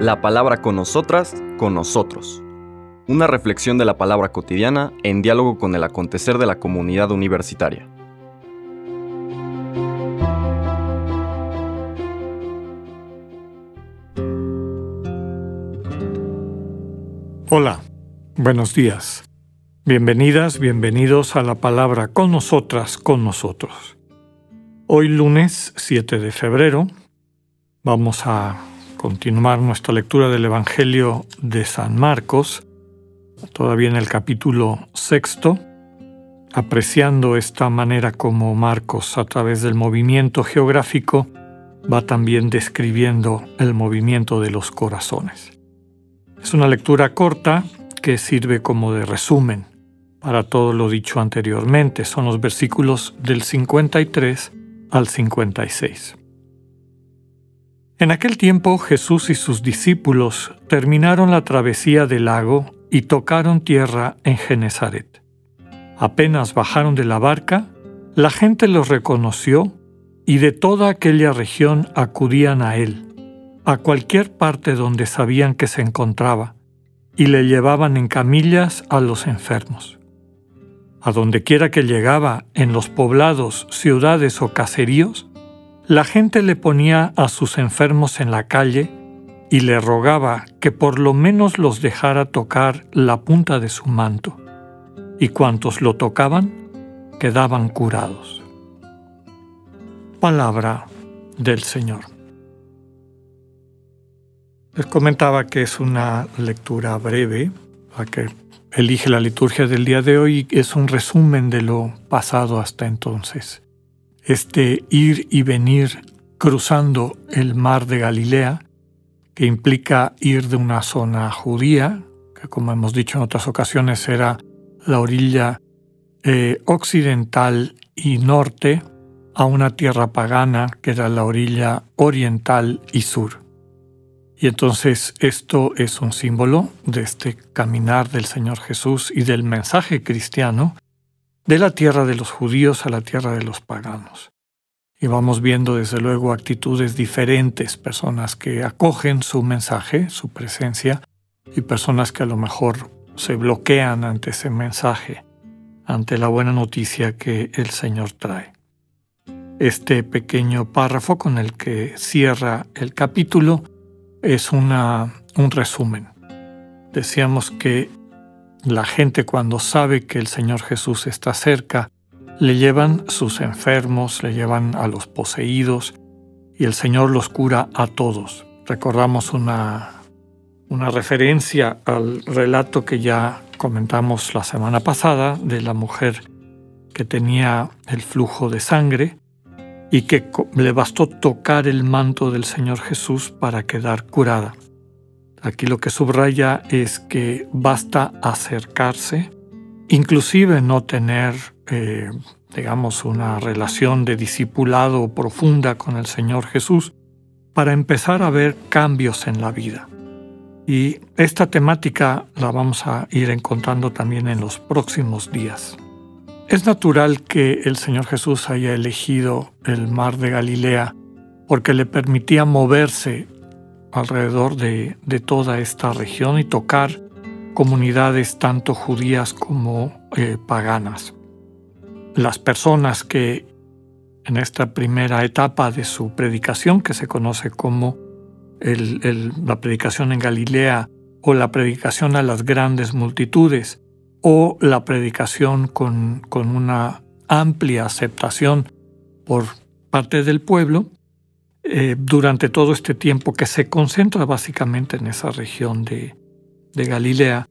La palabra con nosotras, con nosotros. Una reflexión de la palabra cotidiana en diálogo con el acontecer de la comunidad universitaria. Hola, buenos días. Bienvenidas, bienvenidos a la palabra con nosotras, con nosotros. Hoy lunes 7 de febrero vamos a continuar nuestra lectura del Evangelio de San Marcos, todavía en el capítulo sexto, apreciando esta manera como Marcos, a través del movimiento geográfico, va también describiendo el movimiento de los corazones. Es una lectura corta que sirve como de resumen para todo lo dicho anteriormente. Son los versículos del 53 al 56. En aquel tiempo Jesús y sus discípulos terminaron la travesía del lago y tocaron tierra en Genezaret. Apenas bajaron de la barca, la gente los reconoció y de toda aquella región acudían a él, a cualquier parte donde sabían que se encontraba, y le llevaban en camillas a los enfermos. A donde quiera que llegaba, en los poblados, ciudades o caseríos, la gente le ponía a sus enfermos en la calle y le rogaba que por lo menos los dejara tocar la punta de su manto, y cuantos lo tocaban quedaban curados. Palabra del Señor. Les comentaba que es una lectura breve, la que elige la liturgia del día de hoy y es un resumen de lo pasado hasta entonces este ir y venir cruzando el mar de Galilea, que implica ir de una zona judía, que como hemos dicho en otras ocasiones era la orilla eh, occidental y norte, a una tierra pagana, que era la orilla oriental y sur. Y entonces esto es un símbolo de este caminar del Señor Jesús y del mensaje cristiano de la tierra de los judíos a la tierra de los paganos. Y vamos viendo desde luego actitudes diferentes, personas que acogen su mensaje, su presencia, y personas que a lo mejor se bloquean ante ese mensaje, ante la buena noticia que el Señor trae. Este pequeño párrafo con el que cierra el capítulo es una, un resumen. Decíamos que la gente cuando sabe que el Señor Jesús está cerca, le llevan sus enfermos, le llevan a los poseídos y el Señor los cura a todos. Recordamos una, una referencia al relato que ya comentamos la semana pasada de la mujer que tenía el flujo de sangre y que le bastó tocar el manto del Señor Jesús para quedar curada. Aquí lo que subraya es que basta acercarse, inclusive no tener, eh, digamos, una relación de discipulado profunda con el Señor Jesús, para empezar a ver cambios en la vida. Y esta temática la vamos a ir encontrando también en los próximos días. Es natural que el Señor Jesús haya elegido el mar de Galilea porque le permitía moverse alrededor de, toda esta región y tocar comunidades tanto judías como eh, paganas. Las personas que en esta primera etapa de su predicación, que se conoce como la predicación en Galilea o la predicación a las grandes multitudes, o la predicación con, con una amplia aceptación por parte del pueblo, eh, durante todo este tiempo que se concentra básicamente en esa región de, de Galilea,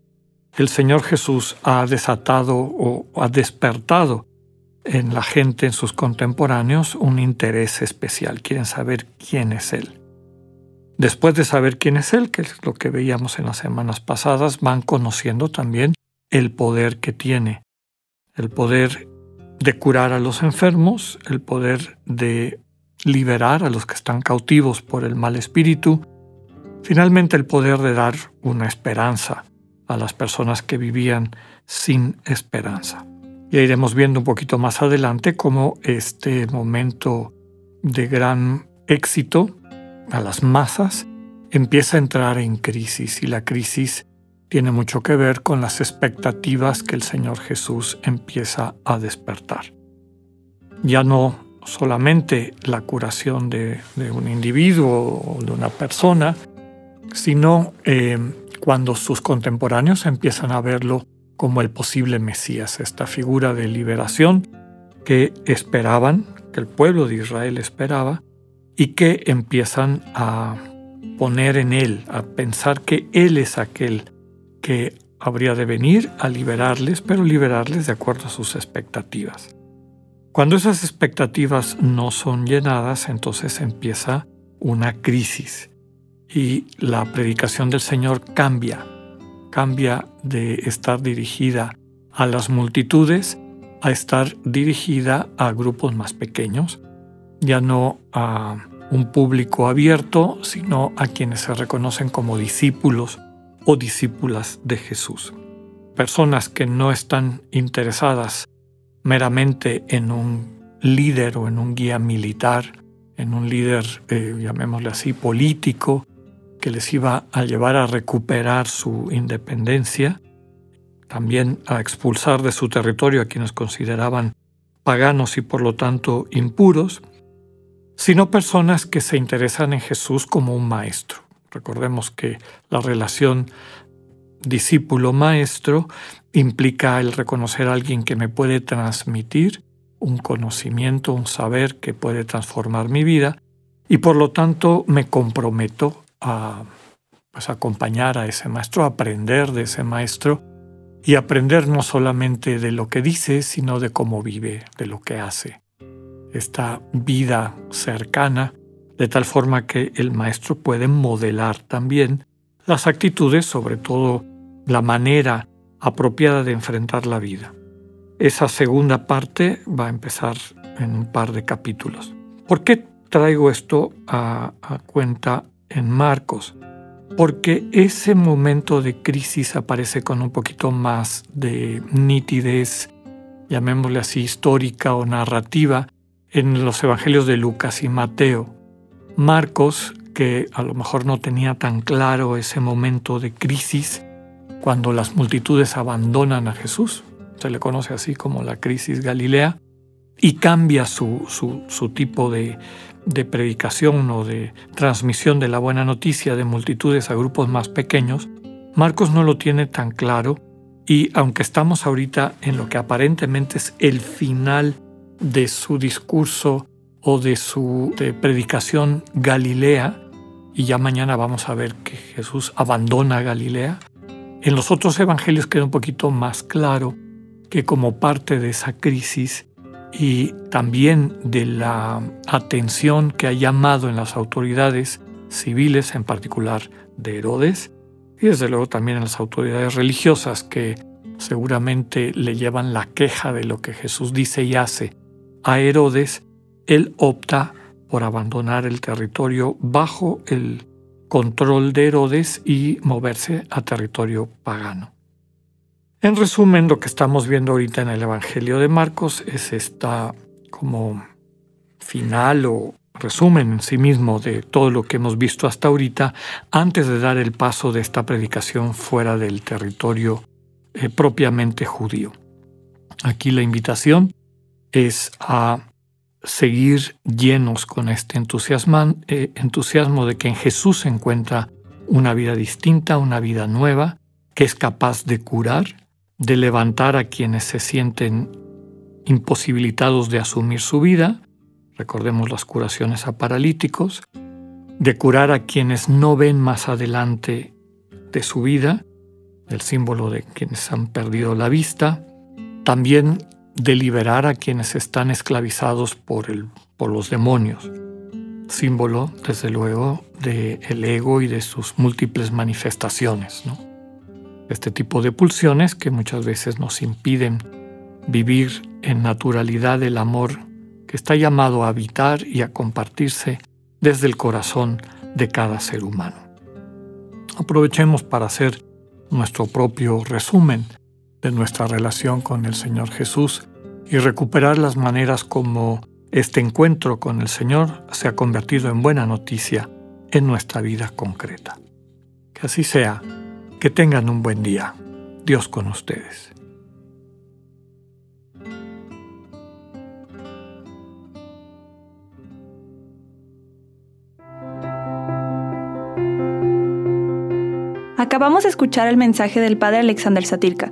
el Señor Jesús ha desatado o ha despertado en la gente, en sus contemporáneos, un interés especial. Quieren saber quién es Él. Después de saber quién es Él, que es lo que veíamos en las semanas pasadas, van conociendo también el poder que tiene. El poder de curar a los enfermos, el poder de liberar a los que están cautivos por el mal espíritu, finalmente el poder de dar una esperanza a las personas que vivían sin esperanza. Ya iremos viendo un poquito más adelante cómo este momento de gran éxito a las masas, empieza a entrar en crisis y la crisis tiene mucho que ver con las expectativas que el Señor Jesús empieza a despertar. Ya no solamente la curación de, un individuo o de una persona, sino eh, cuando sus contemporáneos empiezan a verlo como el posible Mesías, esta figura de liberación que esperaban, que el pueblo de Israel esperaba, y que empiezan a poner en él, a pensar que él es aquel que habría de venir a liberarles, pero liberarles de acuerdo a sus expectativas. Cuando esas expectativas no son llenadas, entonces empieza una crisis y la predicación del Señor cambia, cambia de estar dirigida a las multitudes a estar dirigida a grupos más pequeños, ya no a un público abierto, sino a quienes se reconocen como discípulos o discípulas de Jesús. Personas que no están interesadas meramente en un líder o en un guía militar, en un líder, eh, llamémosle así, político, que les iba a llevar a recuperar su independencia, también a expulsar de su territorio a quienes consideraban paganos y por lo tanto impuros, sino personas que se interesan en Jesús como un maestro. Recordemos que la relación discípulo-maestro implica el reconocer a alguien que me puede transmitir un conocimiento, un saber que puede transformar mi vida y por lo tanto me comprometo a pues, acompañar a ese maestro, a aprender de ese maestro y aprender no solamente de lo que dice, sino de cómo vive, de lo que hace. Esta vida cercana de tal forma que el maestro puede modelar también las actitudes, sobre todo la manera apropiada de enfrentar la vida. Esa segunda parte va a empezar en un par de capítulos. ¿Por qué traigo esto a, cuenta en Marcos? Porque ese momento de crisis aparece con un poquito más de nitidez, llamémosle así, histórica o narrativa, en los evangelios de Lucas y Mateo. Marcos, que a lo mejor no tenía tan claro ese momento de crisis, cuando las multitudes abandonan a Jesús, se le conoce así como la crisis Galilea, y cambia su, su, tipo de, predicación o de transmisión de la buena noticia de multitudes a grupos más pequeños, Marcos no lo tiene tan claro y aunque estamos ahorita en lo que aparentemente es el final de su discurso o de su predicación Galilea, y ya mañana vamos a ver que Jesús abandona Galilea, en los otros evangelios queda un poquito más claro que como parte de esa crisis y también de la atención que ha llamado en las autoridades civiles, en particular de Herodes, y desde luego también en las autoridades religiosas que seguramente le llevan la queja de lo que Jesús dice y hace a Herodes, él opta por abandonar el territorio bajo el control de Herodes y moverse a territorio pagano. En resumen, lo que estamos viendo ahorita en el Evangelio de Marcos es esta como final o resumen en sí mismo de todo lo que hemos visto hasta ahorita antes de dar el paso de esta predicación fuera del territorio eh, propiamente judío. Aquí la invitación es a seguir llenos con este eh, entusiasmo de que en Jesús se encuentra una vida distinta, una vida nueva, que es capaz de curar, de levantar a quienes se sienten imposibilitados de asumir su vida, recordemos las curaciones a paralíticos, de curar a quienes no ven más adelante de su vida, el símbolo de quienes han perdido la vista, también de liberar a quienes están esclavizados por, el, por los demonios, símbolo, desde luego, del ego y de sus múltiples manifestaciones. Este tipo de pulsiones que muchas veces nos impiden vivir en naturalidad el amor que está llamado a habitar y a compartirse desde el corazón de cada ser humano. Aprovechemos para hacer nuestro propio resumen de nuestra relación con el Señor Jesús y recuperar las maneras como este encuentro con el Señor se ha convertido en buena noticia en nuestra vida concreta. Que así sea. Que tengan un buen día. Dios con ustedes. Acabamos de escuchar el mensaje del Padre Alexander Satirka.